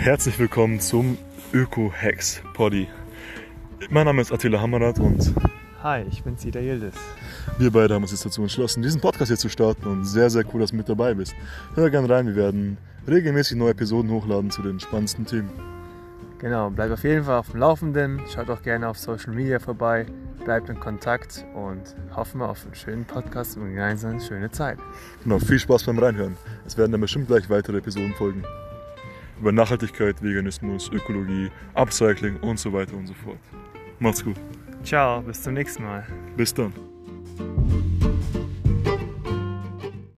Herzlich willkommen zum Öko-Hacks Poddy. Mein Name ist Attila Hammerat und Hi, ich bin Sida Yildiz. wir beide haben uns jetzt dazu entschlossen, diesen Podcast hier zu starten und sehr, sehr cool, dass du mit dabei bist. Hör gerne rein, wir werden regelmäßig neue Episoden hochladen zu den spannendsten Themen. Genau, bleibt auf jeden Fall auf dem Laufenden. Schaut auch gerne auf Social Media vorbei. Bleibt in Kontakt und hoffen wir auf einen schönen Podcast und gemeinsam eine schöne Zeit. Genau, viel Spaß beim Reinhören. Es werden dann bestimmt gleich weitere Episoden folgen. Über Nachhaltigkeit, Veganismus, Ökologie, Upcycling und so weiter und so fort. Macht's gut. Ciao, bis zum nächsten Mal. Bis dann.